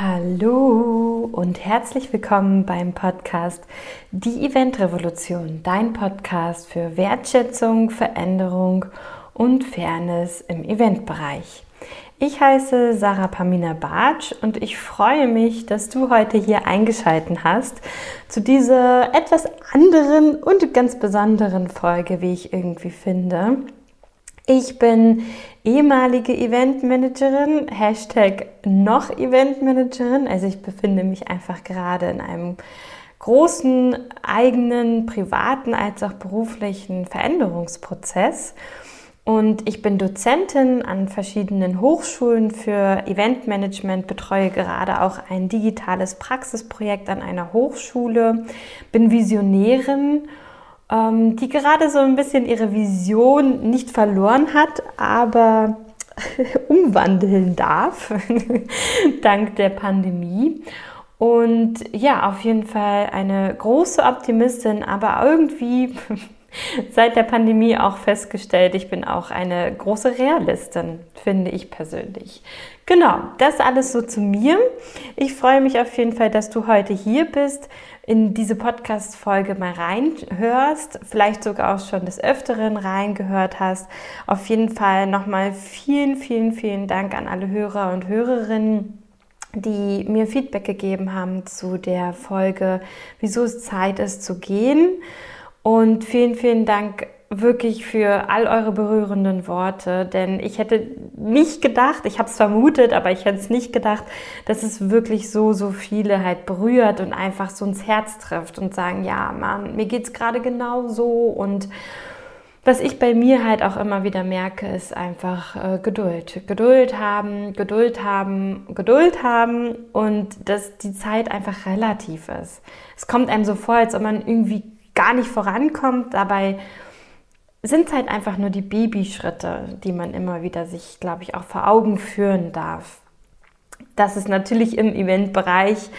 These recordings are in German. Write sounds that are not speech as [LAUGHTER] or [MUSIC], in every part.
Hallo und herzlich willkommen beim Podcast Die Event Revolution, dein Podcast für Wertschätzung, Veränderung und Fairness im Eventbereich. Ich heiße Sarah Pamina Bartsch und ich freue mich, dass du heute hier eingeschaltet hast zu dieser etwas anderen und ganz besonderen Folge, wie ich irgendwie finde. Ich bin ehemalige Eventmanagerin, Hashtag noch Eventmanagerin. Also ich befinde mich einfach gerade in einem großen eigenen privaten als auch beruflichen Veränderungsprozess. Und ich bin Dozentin an verschiedenen Hochschulen für Eventmanagement, betreue gerade auch ein digitales Praxisprojekt an einer Hochschule, bin Visionärin die gerade so ein bisschen ihre Vision nicht verloren hat, aber [LAUGHS] umwandeln darf, [LAUGHS] dank der Pandemie. Und ja, auf jeden Fall eine große Optimistin, aber irgendwie [LAUGHS] seit der Pandemie auch festgestellt, ich bin auch eine große Realistin, finde ich persönlich. Genau, das alles so zu mir. Ich freue mich auf jeden Fall, dass du heute hier bist, in diese Podcast-Folge mal reinhörst, vielleicht sogar auch schon des Öfteren reingehört hast. Auf jeden Fall nochmal vielen, vielen, vielen Dank an alle Hörer und Hörerinnen die mir Feedback gegeben haben zu der Folge, wieso es Zeit ist zu gehen. Und vielen, vielen Dank wirklich für all eure berührenden Worte, denn ich hätte nicht gedacht, ich habe es vermutet, aber ich hätte es nicht gedacht, dass es wirklich so, so viele halt berührt und einfach so ins Herz trifft und sagen, ja, Mann, mir geht es gerade genau so und was ich bei mir halt auch immer wieder merke, ist einfach äh, Geduld. Geduld haben, Geduld haben, Geduld haben und dass die Zeit einfach relativ ist. Es kommt einem so vor, als ob man irgendwie gar nicht vorankommt. Dabei sind halt einfach nur die Babyschritte, die man immer wieder sich, glaube ich, auch vor Augen führen darf. Das ist natürlich im Eventbereich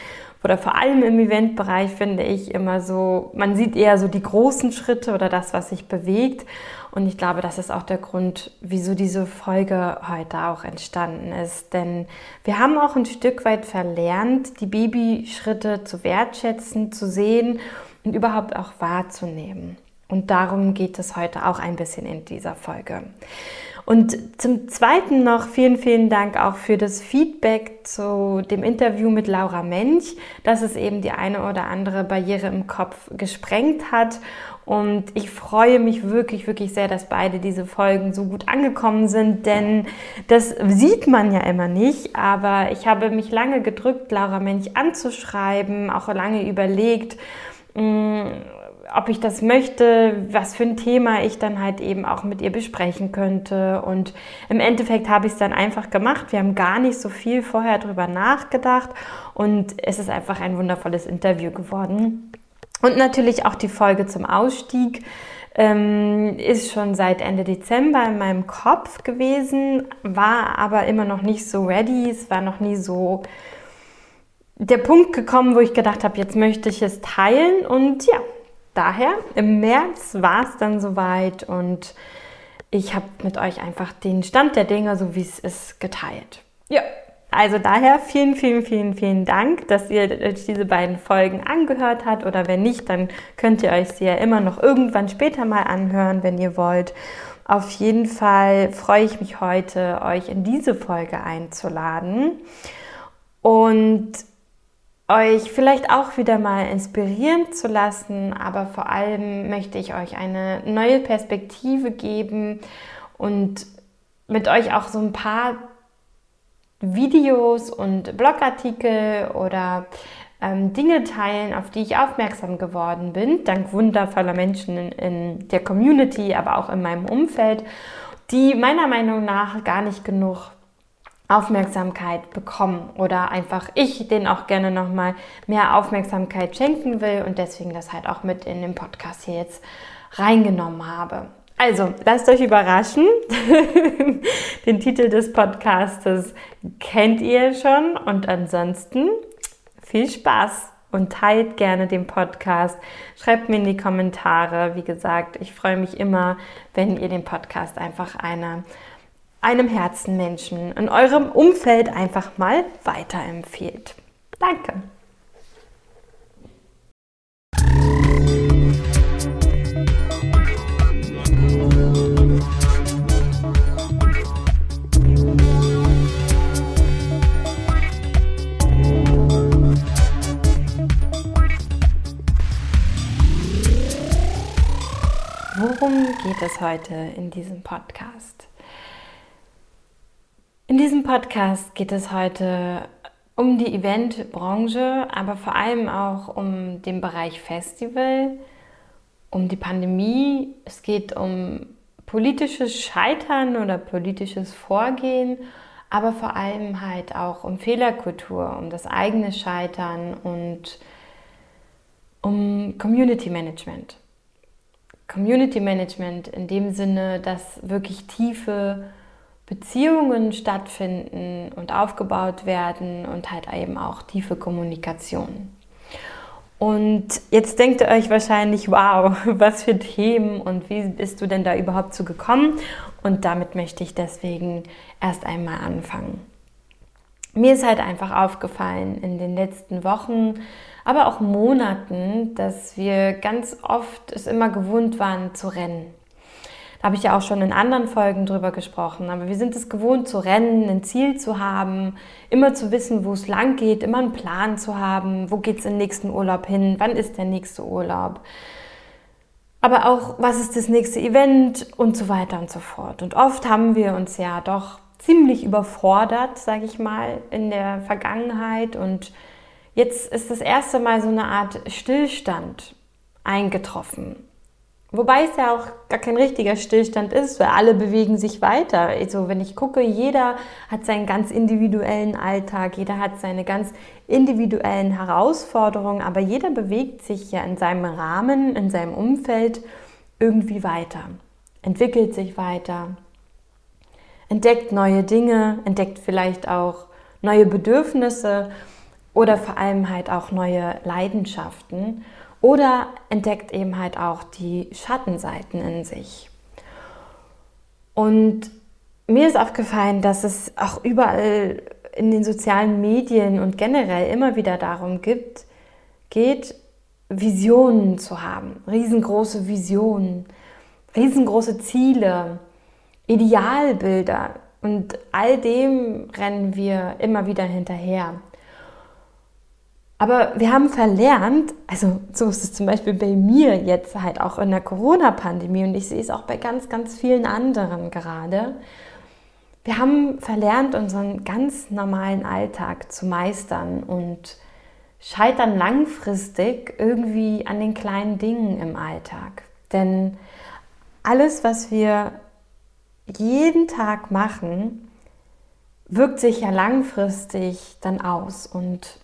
oder vor allem im Eventbereich finde ich immer so, man sieht eher so die großen Schritte oder das, was sich bewegt. Und ich glaube, das ist auch der Grund, wieso diese Folge heute auch entstanden ist. Denn wir haben auch ein Stück weit verlernt, die Babyschritte zu wertschätzen, zu sehen und überhaupt auch wahrzunehmen. Und darum geht es heute auch ein bisschen in dieser Folge. Und zum Zweiten noch vielen, vielen Dank auch für das Feedback zu dem Interview mit Laura Mench, dass es eben die eine oder andere Barriere im Kopf gesprengt hat. Und ich freue mich wirklich, wirklich sehr, dass beide diese Folgen so gut angekommen sind, denn das sieht man ja immer nicht. Aber ich habe mich lange gedrückt, Laura Mench anzuschreiben, auch lange überlegt, Mm, ob ich das möchte, was für ein Thema ich dann halt eben auch mit ihr besprechen könnte. Und im Endeffekt habe ich es dann einfach gemacht. Wir haben gar nicht so viel vorher drüber nachgedacht und es ist einfach ein wundervolles Interview geworden. Und natürlich auch die Folge zum Ausstieg ähm, ist schon seit Ende Dezember in meinem Kopf gewesen, war aber immer noch nicht so ready. Es war noch nie so der Punkt gekommen, wo ich gedacht habe, jetzt möchte ich es teilen. Und ja, daher im März war es dann soweit und ich habe mit euch einfach den Stand der Dinge, so wie es ist, geteilt. Ja, also daher vielen, vielen, vielen, vielen Dank, dass ihr euch diese beiden Folgen angehört habt. Oder wenn nicht, dann könnt ihr euch sie ja immer noch irgendwann später mal anhören, wenn ihr wollt. Auf jeden Fall freue ich mich heute, euch in diese Folge einzuladen. Und euch vielleicht auch wieder mal inspirieren zu lassen, aber vor allem möchte ich euch eine neue Perspektive geben und mit euch auch so ein paar Videos und Blogartikel oder ähm, Dinge teilen, auf die ich aufmerksam geworden bin, dank wundervoller Menschen in, in der Community, aber auch in meinem Umfeld, die meiner Meinung nach gar nicht genug Aufmerksamkeit bekommen oder einfach ich den auch gerne nochmal mehr Aufmerksamkeit schenken will und deswegen das halt auch mit in den Podcast hier jetzt reingenommen habe. Also, lasst euch überraschen. [LAUGHS] den Titel des Podcastes kennt ihr schon und ansonsten viel Spaß und teilt gerne den Podcast. Schreibt mir in die Kommentare. Wie gesagt, ich freue mich immer, wenn ihr dem Podcast einfach eine einem Herzenmenschen in eurem Umfeld einfach mal weiterempfehlt. Danke. Worum geht es heute in diesem Podcast? In diesem Podcast geht es heute um die Eventbranche, aber vor allem auch um den Bereich Festival, um die Pandemie. Es geht um politisches Scheitern oder politisches Vorgehen, aber vor allem halt auch um Fehlerkultur, um das eigene Scheitern und um Community Management. Community Management in dem Sinne, dass wirklich tiefe Beziehungen stattfinden und aufgebaut werden und halt eben auch tiefe Kommunikation. Und jetzt denkt ihr euch wahrscheinlich, wow, [LAUGHS] was für Themen und wie bist du denn da überhaupt zu gekommen? Und damit möchte ich deswegen erst einmal anfangen. Mir ist halt einfach aufgefallen in den letzten Wochen, aber auch Monaten, dass wir ganz oft es immer gewohnt waren zu rennen. Habe ich ja auch schon in anderen Folgen drüber gesprochen. Aber wir sind es gewohnt zu rennen, ein Ziel zu haben, immer zu wissen, wo es lang geht, immer einen Plan zu haben, wo geht es im nächsten Urlaub hin, wann ist der nächste Urlaub. Aber auch, was ist das nächste Event und so weiter und so fort. Und oft haben wir uns ja doch ziemlich überfordert, sage ich mal, in der Vergangenheit und Jetzt ist das erste Mal so eine Art Stillstand eingetroffen. Wobei es ja auch gar kein richtiger Stillstand ist, weil alle bewegen sich weiter. Also wenn ich gucke, jeder hat seinen ganz individuellen Alltag, jeder hat seine ganz individuellen Herausforderungen, aber jeder bewegt sich ja in seinem Rahmen, in seinem Umfeld irgendwie weiter, entwickelt sich weiter, entdeckt neue Dinge, entdeckt vielleicht auch neue Bedürfnisse oder vor allem halt auch neue Leidenschaften oder entdeckt eben halt auch die Schattenseiten in sich. Und mir ist aufgefallen, dass es auch überall in den sozialen Medien und generell immer wieder darum gibt, geht, Visionen zu haben, riesengroße Visionen, riesengroße Ziele, Idealbilder und all dem rennen wir immer wieder hinterher. Aber wir haben verlernt, also so ist es zum Beispiel bei mir jetzt halt auch in der Corona-Pandemie und ich sehe es auch bei ganz, ganz vielen anderen gerade. Wir haben verlernt, unseren ganz normalen Alltag zu meistern und scheitern langfristig irgendwie an den kleinen Dingen im Alltag. Denn alles, was wir jeden Tag machen, wirkt sich ja langfristig dann aus und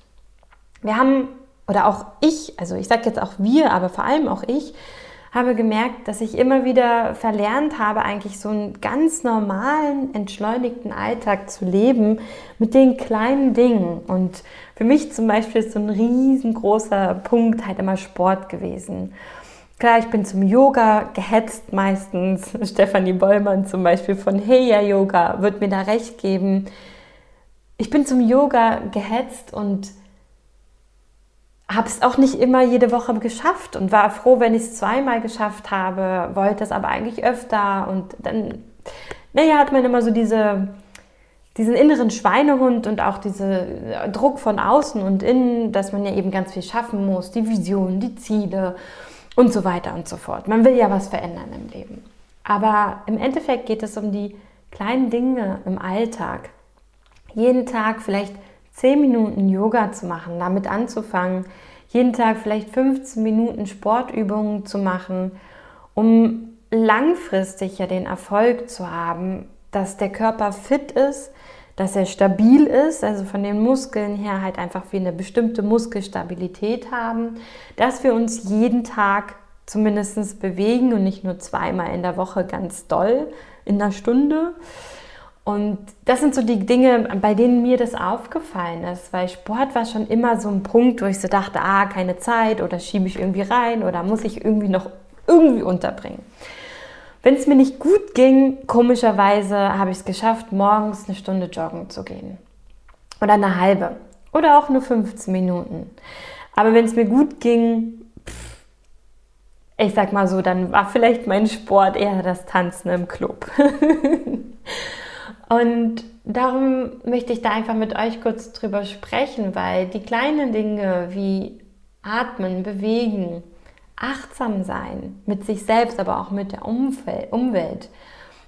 wir haben, oder auch ich, also ich sage jetzt auch wir, aber vor allem auch ich, habe gemerkt, dass ich immer wieder verlernt habe, eigentlich so einen ganz normalen, entschleunigten Alltag zu leben mit den kleinen Dingen. Und für mich zum Beispiel ist so ein riesengroßer Punkt halt immer Sport gewesen. Klar, ich bin zum Yoga gehetzt meistens. [LAUGHS] Stefanie Bollmann zum Beispiel von Heya Yoga wird mir da recht geben. Ich bin zum Yoga gehetzt und habe es auch nicht immer jede Woche geschafft und war froh, wenn ich es zweimal geschafft habe, wollte es aber eigentlich öfter und dann, naja, hat man immer so diese, diesen inneren Schweinehund und auch diesen Druck von außen und innen, dass man ja eben ganz viel schaffen muss, die Vision, die Ziele und so weiter und so fort. Man will ja was verändern im Leben. Aber im Endeffekt geht es um die kleinen Dinge im Alltag. Jeden Tag vielleicht 10 Minuten Yoga zu machen, damit anzufangen, jeden Tag vielleicht 15 Minuten Sportübungen zu machen, um langfristig ja den Erfolg zu haben, dass der Körper fit ist, dass er stabil ist, also von den Muskeln her halt einfach wie eine bestimmte Muskelstabilität haben, dass wir uns jeden Tag zumindest bewegen und nicht nur zweimal in der Woche ganz doll in einer Stunde. Und das sind so die Dinge, bei denen mir das aufgefallen ist, weil Sport war schon immer so ein Punkt, wo ich so dachte, ah, keine Zeit oder schiebe ich irgendwie rein oder muss ich irgendwie noch irgendwie unterbringen. Wenn es mir nicht gut ging, komischerweise habe ich es geschafft, morgens eine Stunde joggen zu gehen. Oder eine halbe. Oder auch nur 15 Minuten. Aber wenn es mir gut ging, ich sag mal so, dann war vielleicht mein Sport eher das Tanzen im Club. [LAUGHS] Und darum möchte ich da einfach mit euch kurz drüber sprechen, weil die kleinen Dinge wie Atmen, Bewegen, achtsam sein mit sich selbst, aber auch mit der Umwelt,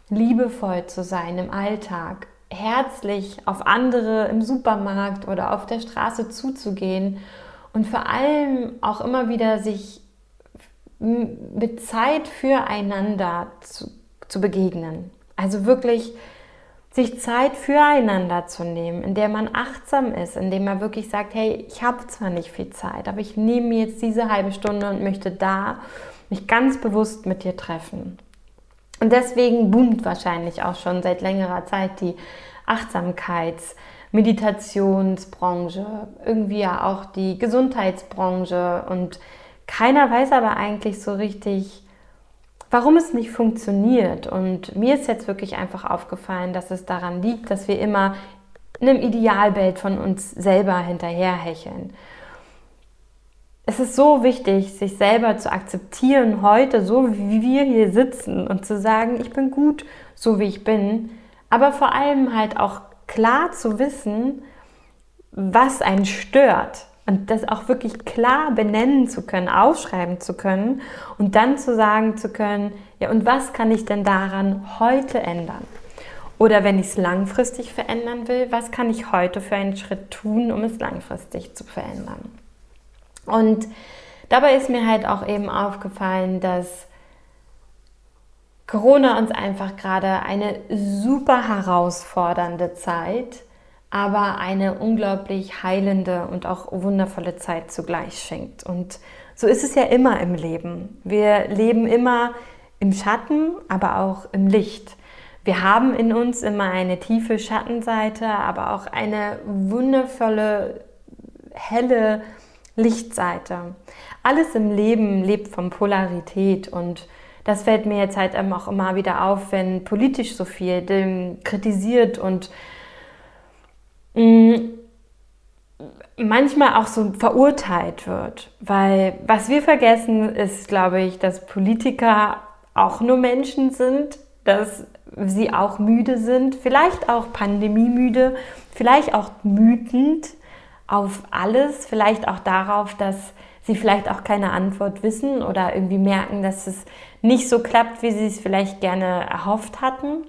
liebevoll zu sein im Alltag, herzlich auf andere im Supermarkt oder auf der Straße zuzugehen und vor allem auch immer wieder sich mit Zeit füreinander zu, zu begegnen. Also wirklich sich Zeit füreinander zu nehmen, in der man achtsam ist, in dem man wirklich sagt, hey, ich habe zwar nicht viel Zeit, aber ich nehme mir jetzt diese halbe Stunde und möchte da mich ganz bewusst mit dir treffen. Und deswegen boomt wahrscheinlich auch schon seit längerer Zeit die Achtsamkeits- Meditationsbranche, irgendwie ja auch die Gesundheitsbranche und keiner weiß aber eigentlich so richtig, warum es nicht funktioniert. Und mir ist jetzt wirklich einfach aufgefallen, dass es daran liegt, dass wir immer einem Idealbild von uns selber hinterherhecheln. Es ist so wichtig, sich selber zu akzeptieren heute, so wie wir hier sitzen und zu sagen, ich bin gut, so wie ich bin, aber vor allem halt auch klar zu wissen, was einen stört und das auch wirklich klar benennen zu können, aufschreiben zu können und dann zu sagen zu können, ja, und was kann ich denn daran heute ändern? Oder wenn ich es langfristig verändern will, was kann ich heute für einen Schritt tun, um es langfristig zu verändern? Und dabei ist mir halt auch eben aufgefallen, dass Corona uns einfach gerade eine super herausfordernde Zeit aber eine unglaublich heilende und auch wundervolle Zeit zugleich schenkt. Und so ist es ja immer im Leben. Wir leben immer im Schatten, aber auch im Licht. Wir haben in uns immer eine tiefe Schattenseite, aber auch eine wundervolle, helle Lichtseite. Alles im Leben lebt von Polarität und das fällt mir jetzt halt auch immer wieder auf, wenn politisch so viel kritisiert und manchmal auch so verurteilt wird. Weil was wir vergessen, ist, glaube ich, dass Politiker auch nur Menschen sind, dass sie auch müde sind, vielleicht auch pandemiemüde, vielleicht auch mütend auf alles, vielleicht auch darauf, dass sie vielleicht auch keine Antwort wissen oder irgendwie merken, dass es nicht so klappt, wie sie es vielleicht gerne erhofft hatten,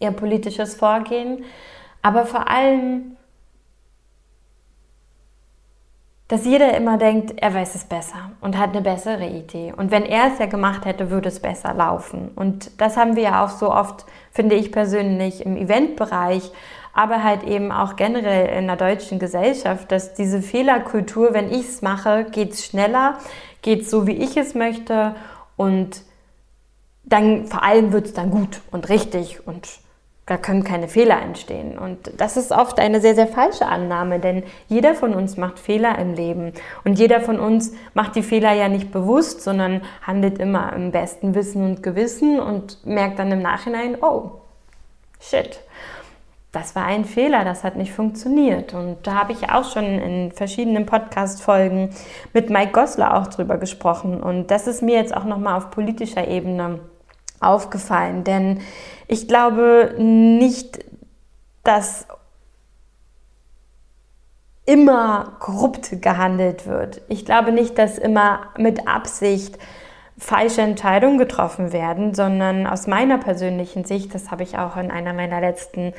ihr politisches Vorgehen. Aber vor allem, dass jeder immer denkt, er weiß es besser und hat eine bessere Idee. Und wenn er es ja gemacht hätte, würde es besser laufen. Und das haben wir ja auch so oft, finde ich persönlich, im Eventbereich, aber halt eben auch generell in der deutschen Gesellschaft, dass diese Fehlerkultur, wenn ich es mache, geht es schneller, geht es so, wie ich es möchte und dann vor allem wird es dann gut und richtig und da können keine Fehler entstehen. Und das ist oft eine sehr, sehr falsche Annahme, denn jeder von uns macht Fehler im Leben. Und jeder von uns macht die Fehler ja nicht bewusst, sondern handelt immer im besten Wissen und Gewissen und merkt dann im Nachhinein, oh, shit, das war ein Fehler, das hat nicht funktioniert. Und da habe ich auch schon in verschiedenen Podcast-Folgen mit Mike Gosler auch drüber gesprochen. Und das ist mir jetzt auch nochmal auf politischer Ebene aufgefallen, denn ich glaube nicht, dass immer korrupt gehandelt wird. Ich glaube nicht, dass immer mit Absicht falsche Entscheidungen getroffen werden, sondern aus meiner persönlichen Sicht, das habe ich auch in einer meiner letzten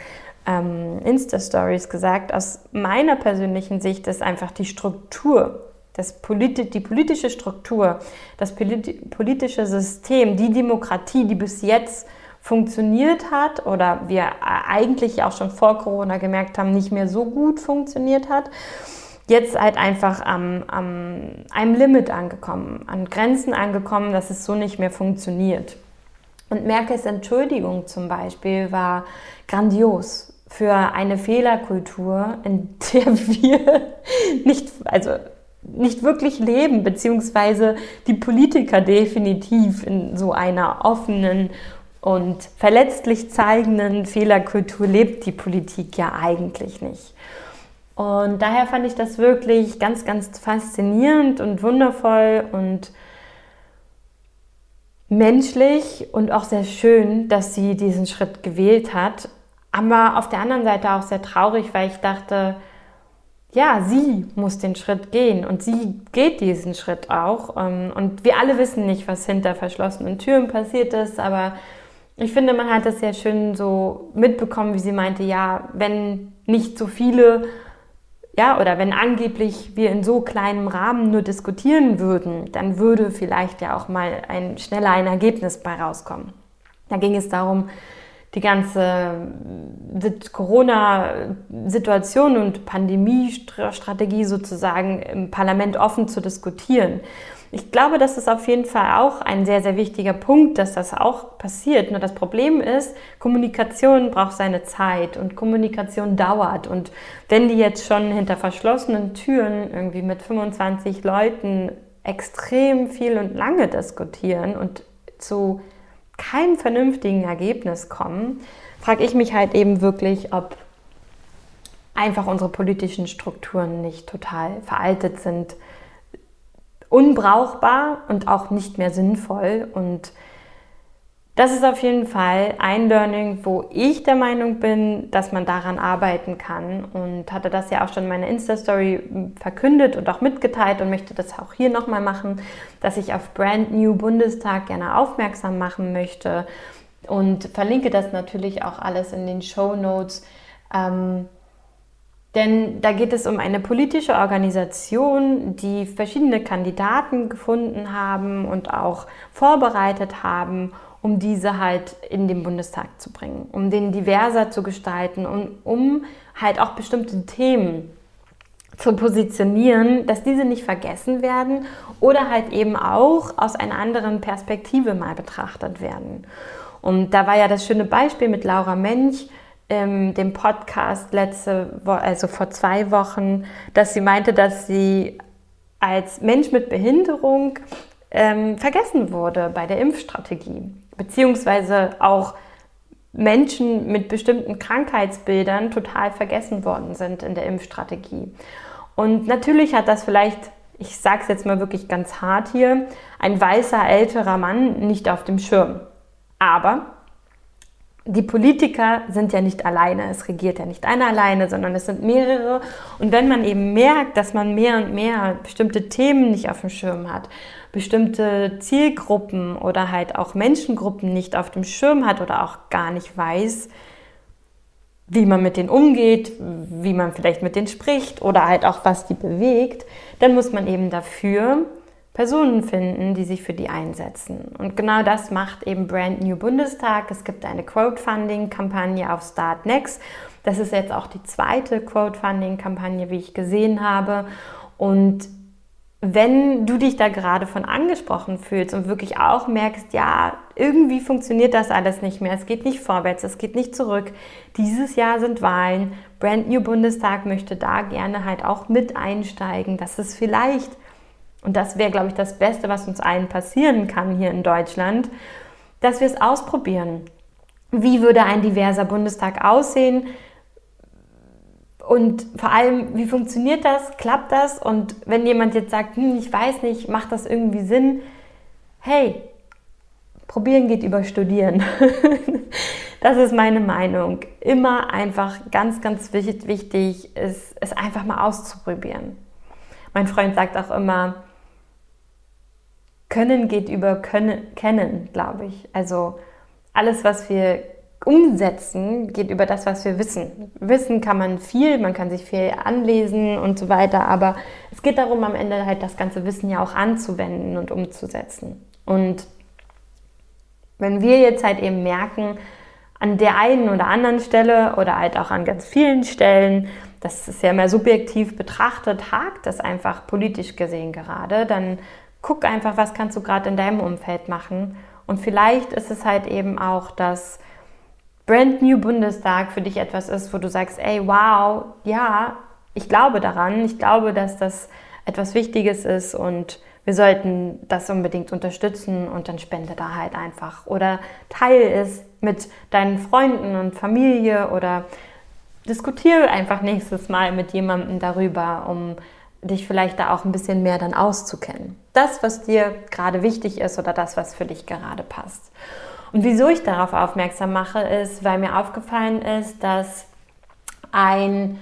ähm, Insta-Stories gesagt, aus meiner persönlichen Sicht ist einfach die Struktur, das politi die politische Struktur, das politische System, die Demokratie, die bis jetzt funktioniert hat oder wir eigentlich auch schon vor Corona gemerkt haben, nicht mehr so gut funktioniert hat, jetzt halt einfach am, am einem Limit angekommen, an Grenzen angekommen, dass es so nicht mehr funktioniert. Und Merkels Entschuldigung zum Beispiel war grandios für eine Fehlerkultur, in der [LAUGHS] wir nicht, also nicht wirklich leben, beziehungsweise die Politiker definitiv in so einer offenen und verletzlich zeigenden Fehlerkultur lebt die Politik ja eigentlich nicht. Und daher fand ich das wirklich ganz, ganz faszinierend und wundervoll und menschlich und auch sehr schön, dass sie diesen Schritt gewählt hat. Aber auf der anderen Seite auch sehr traurig, weil ich dachte, ja, sie muss den Schritt gehen und sie geht diesen Schritt auch. Ähm, und wir alle wissen nicht, was hinter verschlossenen Türen passiert ist, aber ich finde, man hat das sehr schön so mitbekommen, wie sie meinte, ja, wenn nicht so viele, ja, oder wenn angeblich wir in so kleinem Rahmen nur diskutieren würden, dann würde vielleicht ja auch mal ein schneller ein Ergebnis bei rauskommen. Da ging es darum, die ganze Corona-Situation und Pandemiestrategie sozusagen im Parlament offen zu diskutieren. Ich glaube, das ist auf jeden Fall auch ein sehr, sehr wichtiger Punkt, dass das auch passiert. Nur das Problem ist, Kommunikation braucht seine Zeit und Kommunikation dauert. Und wenn die jetzt schon hinter verschlossenen Türen irgendwie mit 25 Leuten extrem viel und lange diskutieren und zu keinem vernünftigen Ergebnis kommen, frage ich mich halt eben wirklich, ob einfach unsere politischen Strukturen nicht total veraltet sind, unbrauchbar und auch nicht mehr sinnvoll. Und das ist auf jeden Fall ein Learning, wo ich der Meinung bin, dass man daran arbeiten kann und hatte das ja auch schon in meiner Insta-Story verkündet und auch mitgeteilt und möchte das auch hier nochmal machen, dass ich auf Brand New Bundestag gerne aufmerksam machen möchte und verlinke das natürlich auch alles in den Show Notes. Ähm, denn da geht es um eine politische Organisation, die verschiedene Kandidaten gefunden haben und auch vorbereitet haben um diese halt in den Bundestag zu bringen, um den diverser zu gestalten und um halt auch bestimmte Themen zu positionieren, dass diese nicht vergessen werden oder halt eben auch aus einer anderen Perspektive mal betrachtet werden. Und da war ja das schöne Beispiel mit Laura Mench, ähm, dem Podcast letzte Woche, also vor zwei Wochen, dass sie meinte, dass sie als Mensch mit Behinderung ähm, vergessen wurde bei der Impfstrategie beziehungsweise auch Menschen mit bestimmten Krankheitsbildern total vergessen worden sind in der Impfstrategie. Und natürlich hat das vielleicht, ich sage es jetzt mal wirklich ganz hart hier, ein weißer älterer Mann nicht auf dem Schirm. Aber die Politiker sind ja nicht alleine, es regiert ja nicht einer alleine, sondern es sind mehrere. Und wenn man eben merkt, dass man mehr und mehr bestimmte Themen nicht auf dem Schirm hat, bestimmte Zielgruppen oder halt auch Menschengruppen nicht auf dem Schirm hat oder auch gar nicht weiß, wie man mit denen umgeht, wie man vielleicht mit denen spricht oder halt auch was die bewegt, dann muss man eben dafür Personen finden, die sich für die einsetzen. Und genau das macht eben Brand New Bundestag. Es gibt eine Crowdfunding-Kampagne auf Start Next. Das ist jetzt auch die zweite Crowdfunding-Kampagne, wie ich gesehen habe. Und wenn du dich da gerade von angesprochen fühlst und wirklich auch merkst, ja, irgendwie funktioniert das alles nicht mehr, es geht nicht vorwärts, es geht nicht zurück. Dieses Jahr sind Wahlen. Brand New Bundestag möchte da gerne halt auch mit einsteigen, dass es vielleicht und das wäre, glaube ich, das Beste, was uns allen passieren kann hier in Deutschland, dass wir es ausprobieren. Wie würde ein diverser Bundestag aussehen? Und vor allem, wie funktioniert das? Klappt das? Und wenn jemand jetzt sagt, hm, ich weiß nicht, macht das irgendwie Sinn? Hey, probieren geht über studieren. [LAUGHS] das ist meine Meinung. Immer einfach ganz, ganz wichtig ist, es einfach mal auszuprobieren. Mein Freund sagt auch immer, können geht über können, Kennen, glaube ich. Also alles, was wir umsetzen, geht über das, was wir wissen. Wissen kann man viel, man kann sich viel anlesen und so weiter, aber es geht darum, am Ende halt das ganze Wissen ja auch anzuwenden und umzusetzen. Und wenn wir jetzt halt eben merken, an der einen oder anderen Stelle oder halt auch an ganz vielen Stellen, das ist ja mehr subjektiv betrachtet, hakt das einfach politisch gesehen gerade, dann guck einfach, was kannst du gerade in deinem Umfeld machen. Und vielleicht ist es halt eben auch, dass Brand New Bundestag für dich etwas ist, wo du sagst, ey, wow, ja, ich glaube daran, ich glaube, dass das etwas Wichtiges ist und wir sollten das unbedingt unterstützen und dann spende da halt einfach. Oder teile es mit deinen Freunden und Familie oder diskutiere einfach nächstes Mal mit jemandem darüber, um dich vielleicht da auch ein bisschen mehr dann auszukennen. Das, was dir gerade wichtig ist oder das, was für dich gerade passt. Und wieso ich darauf aufmerksam mache, ist, weil mir aufgefallen ist, dass ein,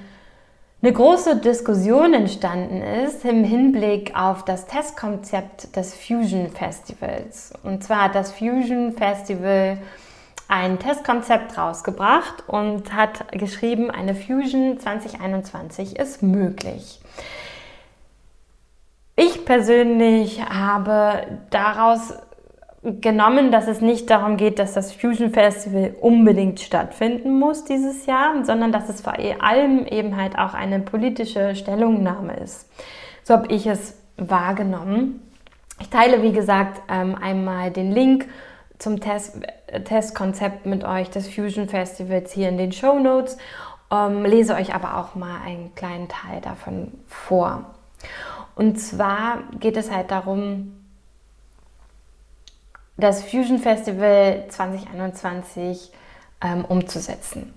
eine große Diskussion entstanden ist im Hinblick auf das Testkonzept des Fusion Festivals. Und zwar hat das Fusion Festival ein Testkonzept rausgebracht und hat geschrieben, eine Fusion 2021 ist möglich. Ich persönlich habe daraus genommen, dass es nicht darum geht, dass das Fusion Festival unbedingt stattfinden muss dieses Jahr, sondern dass es vor allem eben halt auch eine politische Stellungnahme ist. So habe ich es wahrgenommen. Ich teile, wie gesagt, ähm, einmal den Link zum Test, Testkonzept mit euch des Fusion Festivals hier in den Show Notes, ähm, lese euch aber auch mal einen kleinen Teil davon vor. Und zwar geht es halt darum, das Fusion Festival 2021 ähm, umzusetzen.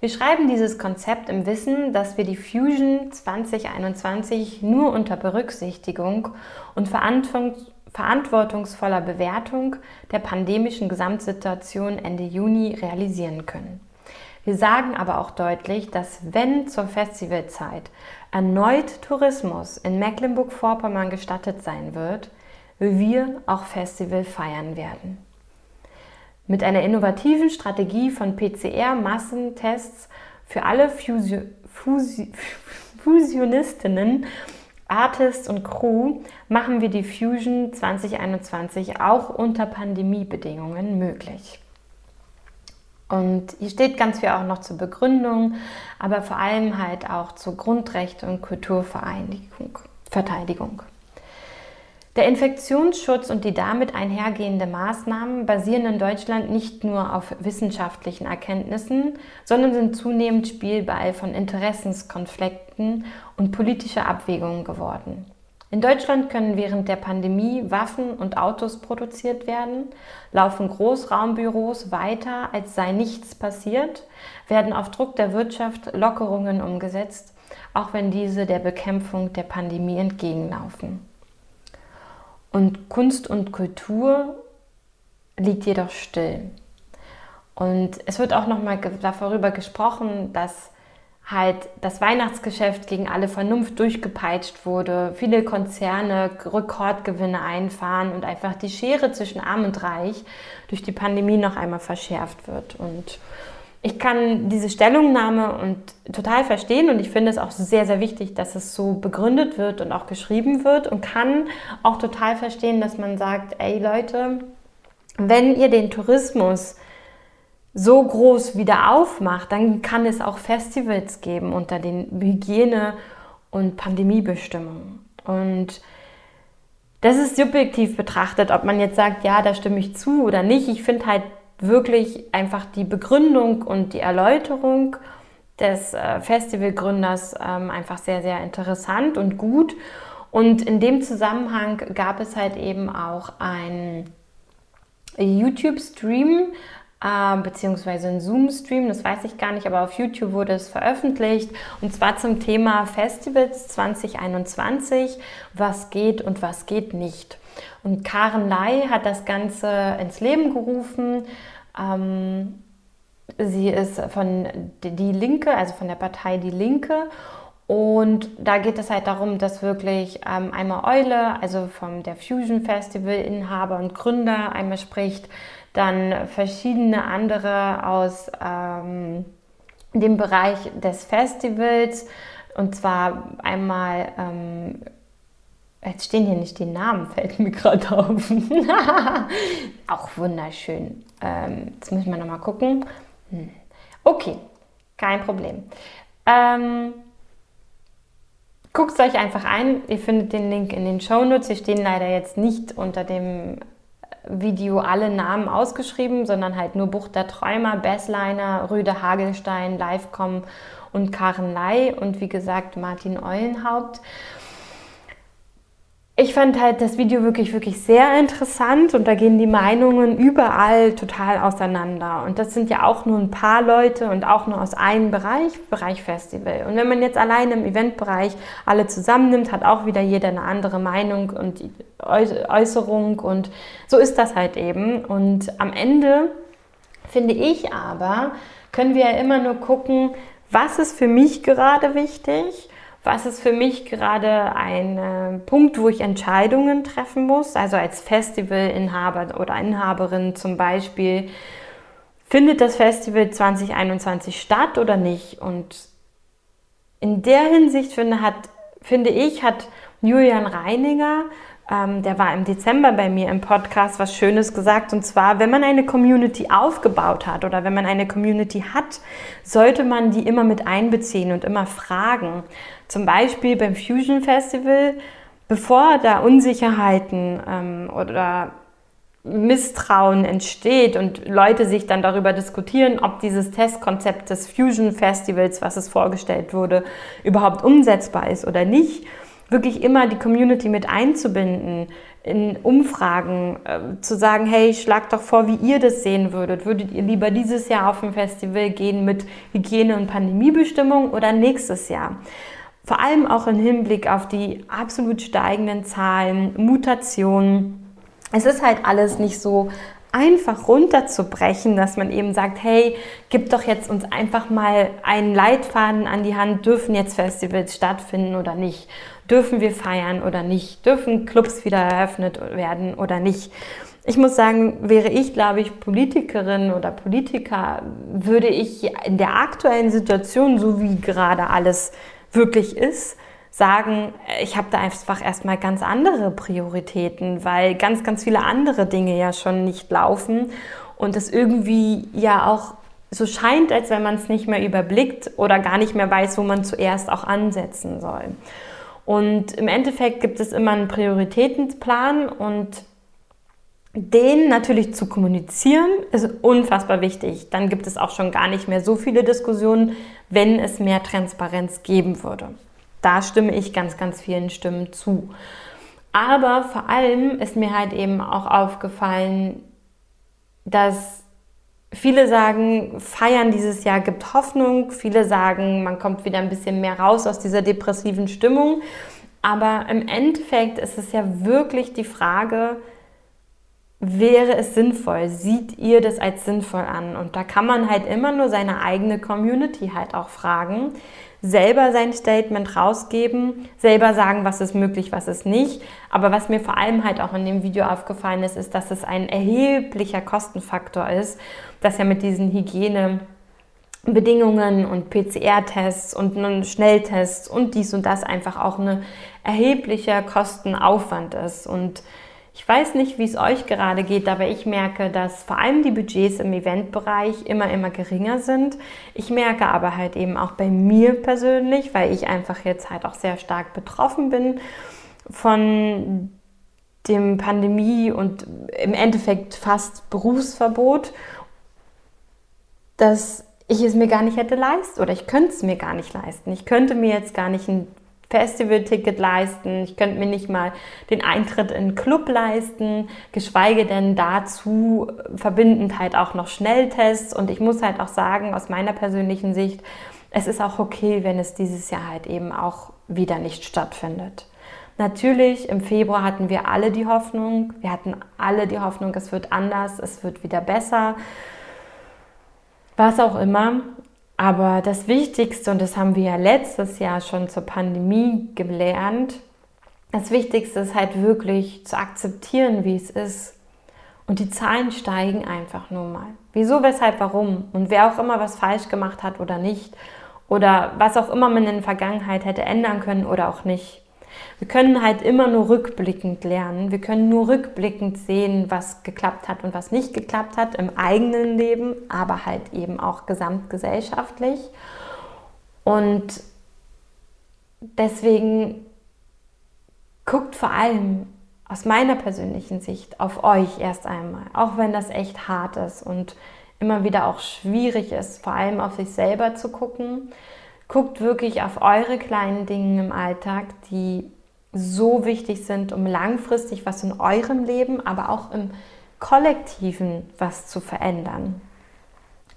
Wir schreiben dieses Konzept im Wissen, dass wir die Fusion 2021 nur unter Berücksichtigung und verantwortungsvoller Bewertung der pandemischen Gesamtsituation Ende Juni realisieren können. Wir sagen aber auch deutlich, dass wenn zur Festivalzeit erneut Tourismus in Mecklenburg-Vorpommern gestattet sein wird, wir auch Festival feiern werden. Mit einer innovativen Strategie von PCR-Massentests für alle Fusi Fusi Fusionistinnen, Artists und Crew machen wir die Fusion 2021 auch unter Pandemiebedingungen möglich. Und hier steht ganz viel auch noch zur Begründung, aber vor allem halt auch zur Grundrechte und Kulturverteidigung. Der Infektionsschutz und die damit einhergehenden Maßnahmen basieren in Deutschland nicht nur auf wissenschaftlichen Erkenntnissen, sondern sind zunehmend Spielball von Interessenskonflikten und politischer Abwägungen geworden. In Deutschland können während der Pandemie Waffen und Autos produziert werden, laufen Großraumbüros weiter, als sei nichts passiert, werden auf Druck der Wirtschaft Lockerungen umgesetzt, auch wenn diese der Bekämpfung der Pandemie entgegenlaufen. Und Kunst und Kultur liegt jedoch still. Und es wird auch nochmal darüber gesprochen, dass halt das Weihnachtsgeschäft gegen alle Vernunft durchgepeitscht wurde, viele Konzerne Rekordgewinne einfahren und einfach die Schere zwischen Arm und Reich durch die Pandemie noch einmal verschärft wird. Und ich kann diese Stellungnahme und total verstehen und ich finde es auch sehr, sehr wichtig, dass es so begründet wird und auch geschrieben wird und kann auch total verstehen, dass man sagt, ey Leute, wenn ihr den Tourismus so groß wieder aufmacht, dann kann es auch Festivals geben unter den Hygiene- und Pandemiebestimmungen. Und das ist subjektiv betrachtet, ob man jetzt sagt, ja, da stimme ich zu oder nicht. Ich finde halt wirklich einfach die Begründung und die Erläuterung des äh, Festivalgründers ähm, einfach sehr, sehr interessant und gut. Und in dem Zusammenhang gab es halt eben auch einen YouTube-Stream äh, beziehungsweise ein Zoom-Stream, das weiß ich gar nicht, aber auf YouTube wurde es veröffentlicht und zwar zum Thema Festivals 2021, was geht und was geht nicht. Und Karen Lai hat das Ganze ins Leben gerufen. Ähm, sie ist von Die Linke, also von der Partei Die Linke und da geht es halt darum, dass wirklich ähm, einmal Eule, also vom der Fusion Festival Inhaber und Gründer einmal spricht, dann verschiedene andere aus ähm, dem Bereich des Festivals und zwar einmal, ähm, jetzt stehen hier nicht die Namen, fällt mir gerade auf. [LAUGHS] Auch wunderschön. Ähm, jetzt müssen wir nochmal gucken. Hm. Okay, kein Problem. Ähm, Guckt es euch einfach ein. Ihr findet den Link in den Show Notes. Hier stehen leider jetzt nicht unter dem Video alle Namen ausgeschrieben, sondern halt nur Buch der Träumer, Bessliner, Rüde Hagelstein, Livecom und Karen Ley und wie gesagt Martin Eulenhaupt. Ich fand halt das Video wirklich, wirklich sehr interessant und da gehen die Meinungen überall total auseinander. Und das sind ja auch nur ein paar Leute und auch nur aus einem Bereich, Bereich Festival. Und wenn man jetzt allein im Eventbereich alle zusammennimmt, hat auch wieder jeder eine andere Meinung und Äußerung und so ist das halt eben. Und am Ende finde ich aber, können wir ja immer nur gucken, was ist für mich gerade wichtig was ist für mich gerade ein äh, Punkt, wo ich Entscheidungen treffen muss. Also als Festivalinhaber oder Inhaberin zum Beispiel, findet das Festival 2021 statt oder nicht? Und in der Hinsicht finde, hat, finde ich, hat Julian Reiniger ähm, der war im Dezember bei mir im Podcast, was Schönes gesagt. Und zwar, wenn man eine Community aufgebaut hat oder wenn man eine Community hat, sollte man die immer mit einbeziehen und immer fragen. Zum Beispiel beim Fusion Festival, bevor da Unsicherheiten ähm, oder Misstrauen entsteht und Leute sich dann darüber diskutieren, ob dieses Testkonzept des Fusion Festivals, was es vorgestellt wurde, überhaupt umsetzbar ist oder nicht wirklich immer die Community mit einzubinden, in Umfragen äh, zu sagen, hey, schlagt doch vor, wie ihr das sehen würdet. Würdet ihr lieber dieses Jahr auf ein Festival gehen mit Hygiene- und Pandemiebestimmung oder nächstes Jahr? Vor allem auch im Hinblick auf die absolut steigenden Zahlen, Mutationen. Es ist halt alles nicht so einfach runterzubrechen, dass man eben sagt, hey, gib doch jetzt uns einfach mal einen Leitfaden an die Hand, dürfen jetzt Festivals stattfinden oder nicht, Dürfen wir feiern oder nicht? Dürfen Clubs wieder eröffnet werden oder nicht? Ich muss sagen, wäre ich, glaube ich, Politikerin oder Politiker, würde ich in der aktuellen Situation, so wie gerade alles wirklich ist, sagen, ich habe da einfach erstmal ganz andere Prioritäten, weil ganz, ganz viele andere Dinge ja schon nicht laufen und es irgendwie ja auch so scheint, als wenn man es nicht mehr überblickt oder gar nicht mehr weiß, wo man zuerst auch ansetzen soll. Und im Endeffekt gibt es immer einen Prioritätenplan und den natürlich zu kommunizieren ist unfassbar wichtig. Dann gibt es auch schon gar nicht mehr so viele Diskussionen, wenn es mehr Transparenz geben würde. Da stimme ich ganz, ganz vielen Stimmen zu. Aber vor allem ist mir halt eben auch aufgefallen, dass Viele sagen, feiern dieses Jahr gibt Hoffnung. Viele sagen, man kommt wieder ein bisschen mehr raus aus dieser depressiven Stimmung. Aber im Endeffekt ist es ja wirklich die Frage, wäre es sinnvoll? Sieht ihr das als sinnvoll an? Und da kann man halt immer nur seine eigene Community halt auch fragen, selber sein Statement rausgeben, selber sagen, was ist möglich, was ist nicht. Aber was mir vor allem halt auch in dem Video aufgefallen ist, ist, dass es ein erheblicher Kostenfaktor ist, dass ja mit diesen Hygiene Bedingungen und PCR-Tests und Schnelltests und dies und das einfach auch ein erheblicher Kostenaufwand ist. Und ich weiß nicht, wie es euch gerade geht, aber ich merke, dass vor allem die Budgets im Eventbereich immer, immer geringer sind. Ich merke aber halt eben auch bei mir persönlich, weil ich einfach jetzt halt auch sehr stark betroffen bin von dem Pandemie und im Endeffekt fast Berufsverbot, dass ich es mir gar nicht hätte leisten oder ich könnte es mir gar nicht leisten. Ich könnte mir jetzt gar nicht ein Festivalticket leisten, ich könnte mir nicht mal den Eintritt in einen Club leisten, geschweige denn dazu verbindend halt auch noch Schnelltests. Und ich muss halt auch sagen, aus meiner persönlichen Sicht, es ist auch okay, wenn es dieses Jahr halt eben auch wieder nicht stattfindet. Natürlich, im Februar hatten wir alle die Hoffnung, wir hatten alle die Hoffnung, es wird anders, es wird wieder besser, was auch immer. Aber das Wichtigste, und das haben wir ja letztes Jahr schon zur Pandemie gelernt, das Wichtigste ist halt wirklich zu akzeptieren, wie es ist. Und die Zahlen steigen einfach nur mal. Wieso, weshalb, warum? Und wer auch immer was falsch gemacht hat oder nicht. Oder was auch immer man in der Vergangenheit hätte ändern können oder auch nicht. Wir können halt immer nur rückblickend lernen. Wir können nur rückblickend sehen, was geklappt hat und was nicht geklappt hat im eigenen Leben, aber halt eben auch gesamtgesellschaftlich. Und deswegen guckt vor allem aus meiner persönlichen Sicht auf euch erst einmal, auch wenn das echt hart ist und immer wieder auch schwierig ist, vor allem auf sich selber zu gucken. Guckt wirklich auf eure kleinen Dinge im Alltag, die so wichtig sind, um langfristig was in eurem Leben, aber auch im Kollektiven was zu verändern.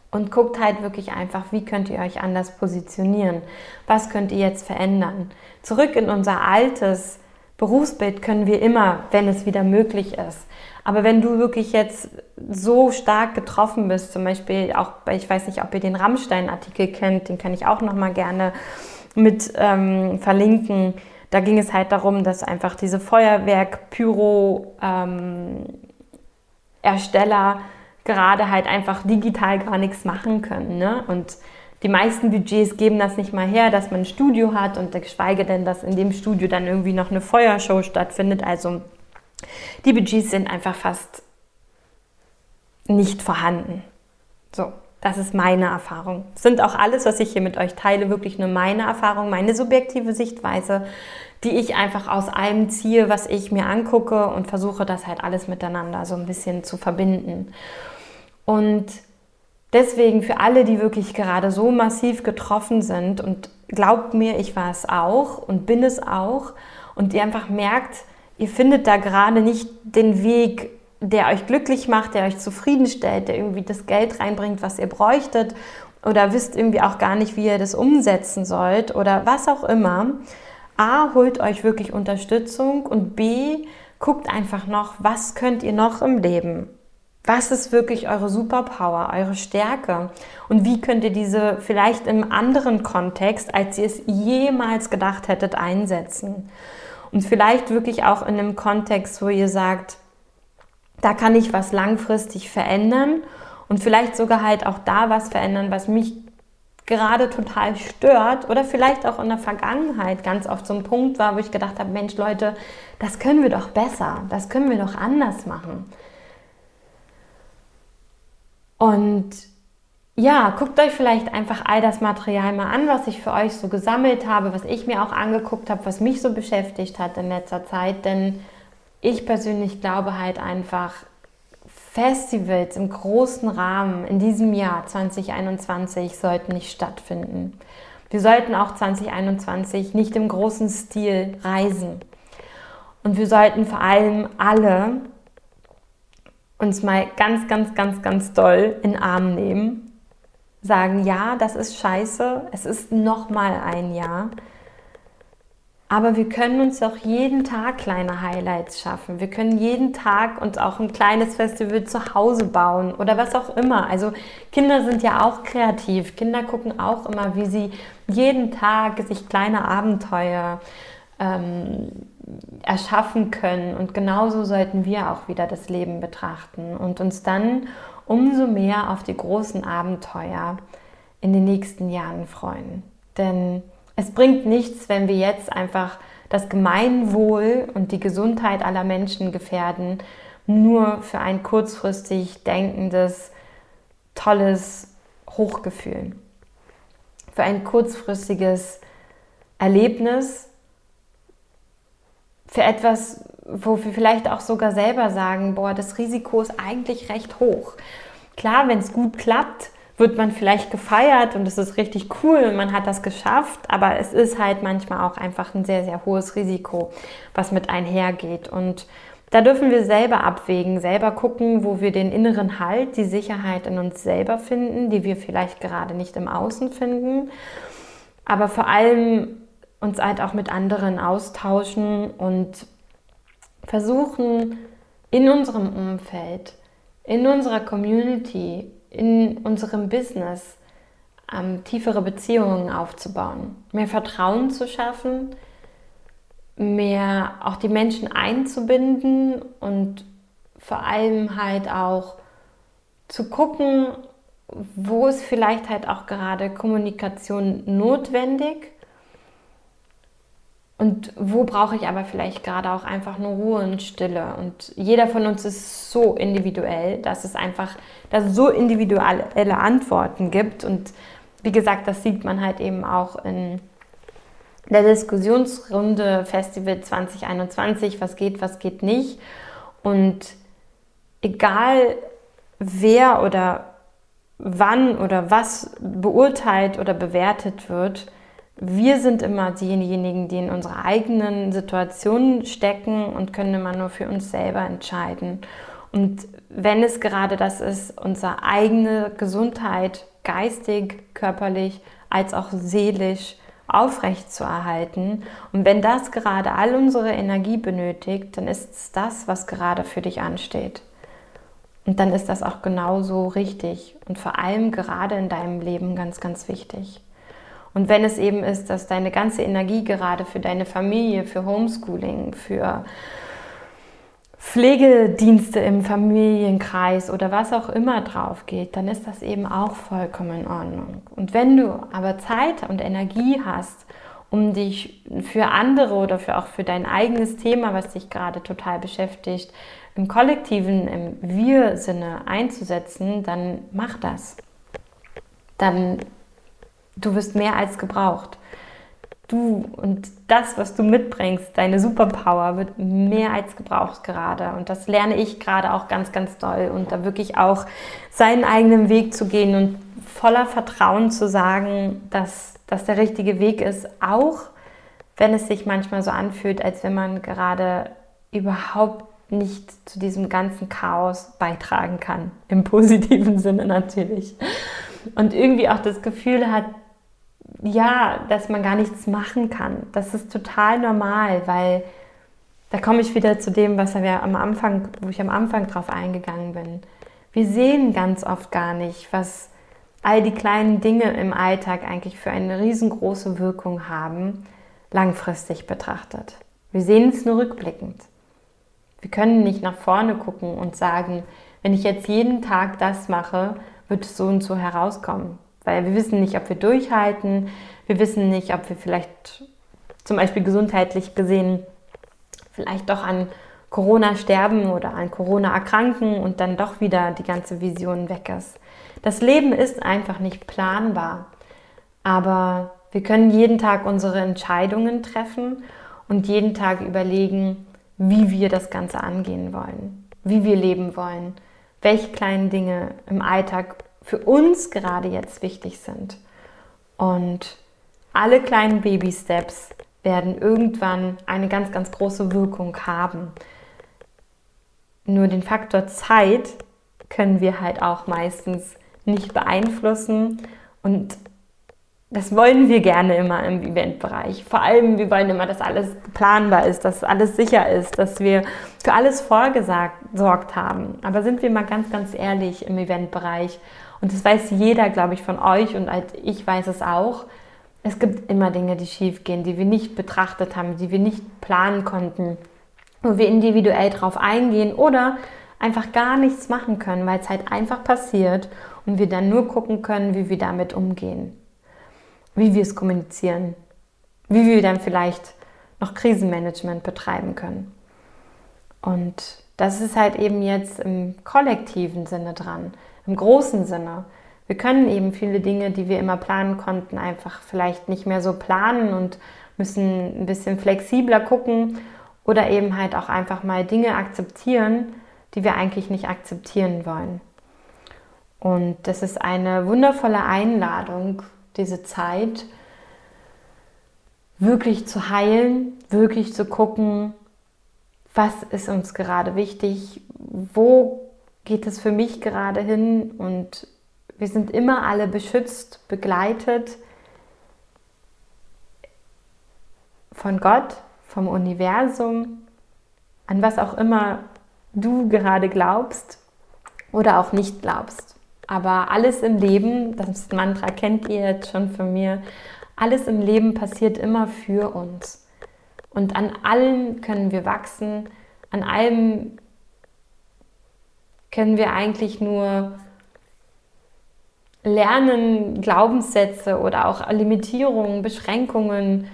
Und guckt halt wirklich einfach, wie könnt ihr euch anders positionieren? Was könnt ihr jetzt verändern? Zurück in unser altes Berufsbild können wir immer, wenn es wieder möglich ist. Aber wenn du wirklich jetzt so stark getroffen bist, zum Beispiel auch, ich weiß nicht, ob ihr den Rammstein-Artikel kennt, den kann ich auch noch mal gerne mit ähm, verlinken. Da ging es halt darum, dass einfach diese Feuerwerk-Pyro-Ersteller ähm, gerade halt einfach digital gar nichts machen können. Ne? Und die meisten Budgets geben das nicht mal her, dass man ein Studio hat und geschweige denn, dass in dem Studio dann irgendwie noch eine Feuershow stattfindet. Also die Budgets sind einfach fast nicht vorhanden. So, das ist meine Erfahrung. Sind auch alles, was ich hier mit euch teile, wirklich nur meine Erfahrung, meine subjektive Sichtweise, die ich einfach aus allem ziehe, was ich mir angucke und versuche das halt alles miteinander so ein bisschen zu verbinden. Und deswegen für alle, die wirklich gerade so massiv getroffen sind und glaubt mir, ich war es auch und bin es auch und ihr einfach merkt, ihr findet da gerade nicht den Weg, der euch glücklich macht, der euch zufriedenstellt, der irgendwie das Geld reinbringt, was ihr bräuchtet oder wisst irgendwie auch gar nicht, wie ihr das umsetzen sollt oder was auch immer. A, holt euch wirklich Unterstützung und B, guckt einfach noch, was könnt ihr noch im Leben? Was ist wirklich eure Superpower, eure Stärke? Und wie könnt ihr diese vielleicht im anderen Kontext, als ihr es jemals gedacht hättet, einsetzen? Und vielleicht wirklich auch in einem Kontext, wo ihr sagt, da kann ich was langfristig verändern und vielleicht sogar halt auch da was verändern, was mich gerade total stört oder vielleicht auch in der Vergangenheit ganz oft so ein Punkt war, wo ich gedacht habe, Mensch Leute, das können wir doch besser, das können wir doch anders machen. Und ja, guckt euch vielleicht einfach all das Material mal an, was ich für euch so gesammelt habe, was ich mir auch angeguckt habe, was mich so beschäftigt hat in letzter Zeit. Denn ich persönlich glaube halt einfach, Festivals im großen Rahmen in diesem Jahr 2021 sollten nicht stattfinden. Wir sollten auch 2021 nicht im großen Stil reisen. Und wir sollten vor allem alle uns mal ganz, ganz, ganz, ganz doll in Arm nehmen, sagen, ja, das ist scheiße, es ist noch mal ein Jahr, aber wir können uns auch jeden Tag kleine Highlights schaffen. Wir können jeden Tag uns auch ein kleines Festival zu Hause bauen oder was auch immer. Also Kinder sind ja auch kreativ. Kinder gucken auch immer, wie sie jeden Tag sich kleine Abenteuer ähm, erschaffen können. Und genauso sollten wir auch wieder das Leben betrachten und uns dann umso mehr auf die großen Abenteuer in den nächsten Jahren freuen. Denn es bringt nichts, wenn wir jetzt einfach das Gemeinwohl und die Gesundheit aller Menschen gefährden, nur für ein kurzfristig denkendes, tolles Hochgefühl. Für ein kurzfristiges Erlebnis, für etwas, wo wir vielleicht auch sogar selber sagen, boah, das Risiko ist eigentlich recht hoch. Klar, wenn es gut klappt, wird man vielleicht gefeiert und es ist richtig cool und man hat das geschafft, aber es ist halt manchmal auch einfach ein sehr, sehr hohes Risiko, was mit einhergeht. Und da dürfen wir selber abwägen, selber gucken, wo wir den inneren Halt, die Sicherheit in uns selber finden, die wir vielleicht gerade nicht im Außen finden. Aber vor allem uns halt auch mit anderen austauschen und versuchen in unserem Umfeld, in unserer Community, in unserem Business ähm, tiefere Beziehungen aufzubauen, mehr Vertrauen zu schaffen, mehr auch die Menschen einzubinden und vor allem halt auch zu gucken, wo ist vielleicht halt auch gerade Kommunikation notwendig und wo brauche ich aber vielleicht gerade auch einfach nur Ruhe und Stille? Und jeder von uns ist so individuell, dass es einfach, dass es so individuelle Antworten gibt. Und wie gesagt, das sieht man halt eben auch in der Diskussionsrunde Festival 2021, was geht, was geht nicht. Und egal wer oder wann oder was beurteilt oder bewertet wird, wir sind immer diejenigen, die in unserer eigenen Situation stecken und können immer nur für uns selber entscheiden. Und wenn es gerade das ist, unsere eigene Gesundheit geistig, körperlich als auch seelisch aufrecht zu erhalten. Und wenn das gerade all unsere Energie benötigt, dann ist es das, was gerade für dich ansteht. Und dann ist das auch genauso richtig und vor allem gerade in deinem Leben ganz, ganz wichtig. Und wenn es eben ist, dass deine ganze Energie gerade für deine Familie, für Homeschooling, für Pflegedienste im Familienkreis oder was auch immer drauf geht, dann ist das eben auch vollkommen in Ordnung. Und wenn du aber Zeit und Energie hast, um dich für andere oder für auch für dein eigenes Thema, was dich gerade total beschäftigt, im kollektiven, im Wir-Sinne einzusetzen, dann mach das. Dann du wirst mehr als gebraucht du und das, was du mitbringst, deine Superpower wird mehr als gebraucht gerade. Und das lerne ich gerade auch ganz, ganz doll. Und da wirklich auch seinen eigenen Weg zu gehen und voller Vertrauen zu sagen, dass das der richtige Weg ist, auch wenn es sich manchmal so anfühlt, als wenn man gerade überhaupt nicht zu diesem ganzen Chaos beitragen kann. Im positiven [LAUGHS] Sinne natürlich. Und irgendwie auch das Gefühl hat, ja, dass man gar nichts machen kann. Das ist total normal, weil da komme ich wieder zu dem, was wir am Anfang, wo ich am Anfang drauf eingegangen bin. Wir sehen ganz oft gar nicht, was all die kleinen Dinge im Alltag eigentlich für eine riesengroße Wirkung haben, langfristig betrachtet. Wir sehen es nur rückblickend. Wir können nicht nach vorne gucken und sagen, wenn ich jetzt jeden Tag das mache, wird es so und so herauskommen. Weil wir wissen nicht, ob wir durchhalten. Wir wissen nicht, ob wir vielleicht zum Beispiel gesundheitlich gesehen vielleicht doch an Corona sterben oder an Corona erkranken und dann doch wieder die ganze Vision weg ist. Das Leben ist einfach nicht planbar. Aber wir können jeden Tag unsere Entscheidungen treffen und jeden Tag überlegen, wie wir das Ganze angehen wollen, wie wir leben wollen, welche kleinen Dinge im Alltag für uns gerade jetzt wichtig sind. Und alle kleinen Baby-Steps werden irgendwann eine ganz, ganz große Wirkung haben. Nur den Faktor Zeit können wir halt auch meistens nicht beeinflussen und das wollen wir gerne immer im Eventbereich. Vor allem, wir wollen immer, dass alles planbar ist, dass alles sicher ist, dass wir für alles vorgesorgt haben. Aber sind wir mal ganz, ganz ehrlich im Eventbereich und das weiß jeder, glaube ich, von euch und ich weiß es auch. Es gibt immer Dinge, die schief gehen, die wir nicht betrachtet haben, die wir nicht planen konnten, wo wir individuell drauf eingehen oder einfach gar nichts machen können, weil es halt einfach passiert und wir dann nur gucken können, wie wir damit umgehen, wie wir es kommunizieren, wie wir dann vielleicht noch Krisenmanagement betreiben können. Und das ist halt eben jetzt im kollektiven Sinne dran im großen Sinne. Wir können eben viele Dinge, die wir immer planen konnten, einfach vielleicht nicht mehr so planen und müssen ein bisschen flexibler gucken oder eben halt auch einfach mal Dinge akzeptieren, die wir eigentlich nicht akzeptieren wollen. Und das ist eine wundervolle Einladung, diese Zeit wirklich zu heilen, wirklich zu gucken, was ist uns gerade wichtig, wo geht es für mich gerade hin und wir sind immer alle beschützt, begleitet von Gott, vom Universum, an was auch immer du gerade glaubst oder auch nicht glaubst. Aber alles im Leben, das Mantra kennt ihr jetzt schon von mir, alles im Leben passiert immer für uns. Und an allem können wir wachsen, an allem können wir eigentlich nur lernen, Glaubenssätze oder auch Limitierungen, Beschränkungen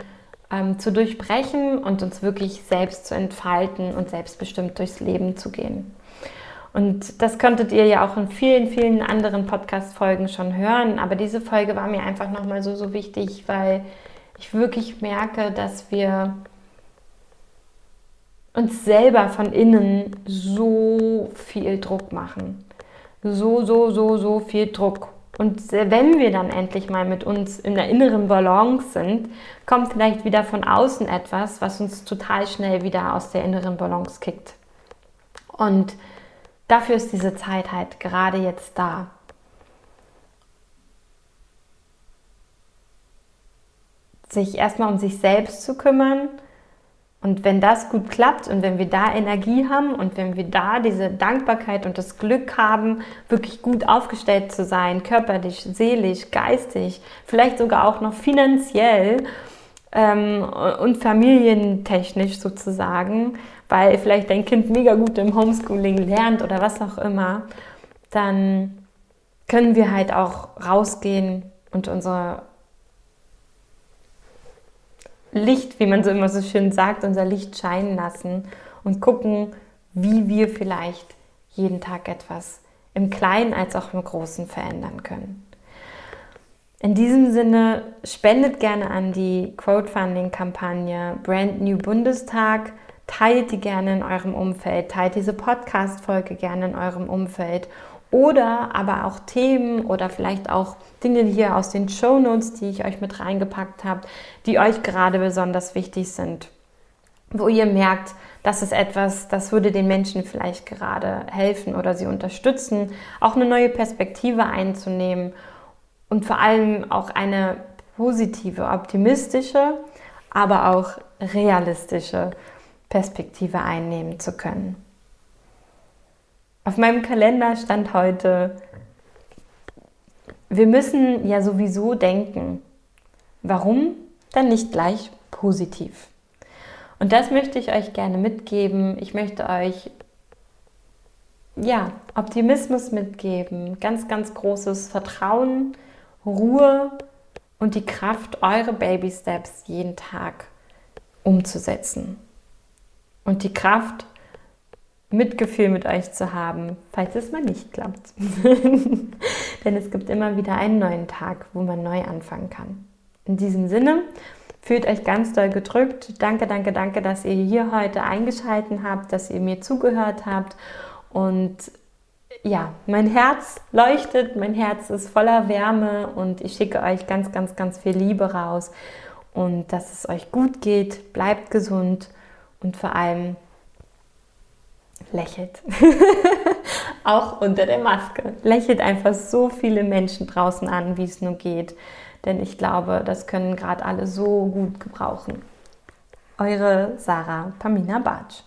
ähm, zu durchbrechen und uns wirklich selbst zu entfalten und selbstbestimmt durchs Leben zu gehen. Und das könntet ihr ja auch in vielen, vielen anderen Podcast-Folgen schon hören. Aber diese Folge war mir einfach nochmal so, so wichtig, weil ich wirklich merke, dass wir uns selber von innen so viel Druck machen. So, so, so, so viel Druck. Und wenn wir dann endlich mal mit uns in der inneren Balance sind, kommt vielleicht wieder von außen etwas, was uns total schnell wieder aus der inneren Balance kickt. Und dafür ist diese Zeit halt gerade jetzt da. Sich erstmal um sich selbst zu kümmern, und wenn das gut klappt und wenn wir da Energie haben und wenn wir da diese Dankbarkeit und das Glück haben, wirklich gut aufgestellt zu sein, körperlich, seelisch, geistig, vielleicht sogar auch noch finanziell ähm, und familientechnisch sozusagen, weil vielleicht dein Kind mega gut im Homeschooling lernt oder was auch immer, dann können wir halt auch rausgehen und unsere Licht, wie man so immer so schön sagt, unser Licht scheinen lassen und gucken, wie wir vielleicht jeden Tag etwas im Kleinen als auch im Großen verändern können. In diesem Sinne spendet gerne an die Crowdfunding-Kampagne Brand New Bundestag, teilt die gerne in eurem Umfeld, teilt diese Podcast-Folge gerne in eurem Umfeld oder aber auch Themen oder vielleicht auch Dinge hier aus den Show Notes, die ich euch mit reingepackt habe, die euch gerade besonders wichtig sind, wo ihr merkt, das ist etwas, das würde den Menschen vielleicht gerade helfen oder sie unterstützen, auch eine neue Perspektive einzunehmen und vor allem auch eine positive, optimistische, aber auch realistische Perspektive einnehmen zu können. Auf meinem Kalender stand heute, wir müssen ja sowieso denken. Warum? Dann nicht gleich positiv. Und das möchte ich euch gerne mitgeben. Ich möchte euch ja, Optimismus mitgeben, ganz, ganz großes Vertrauen, Ruhe und die Kraft, eure Baby Steps jeden Tag umzusetzen. Und die Kraft, Mitgefühl mit euch zu haben, falls es mal nicht klappt. [LAUGHS] Denn es gibt immer wieder einen neuen Tag, wo man neu anfangen kann. In diesem Sinne, fühlt euch ganz doll gedrückt. Danke, danke, danke, dass ihr hier heute eingeschaltet habt, dass ihr mir zugehört habt. Und ja, mein Herz leuchtet, mein Herz ist voller Wärme und ich schicke euch ganz, ganz, ganz viel Liebe raus. Und dass es euch gut geht, bleibt gesund und vor allem lächelt. [LAUGHS] Auch unter der Maske. Lächelt einfach so viele Menschen draußen an, wie es nur geht. Denn ich glaube, das können gerade alle so gut gebrauchen. Eure Sarah Pamina Bartsch.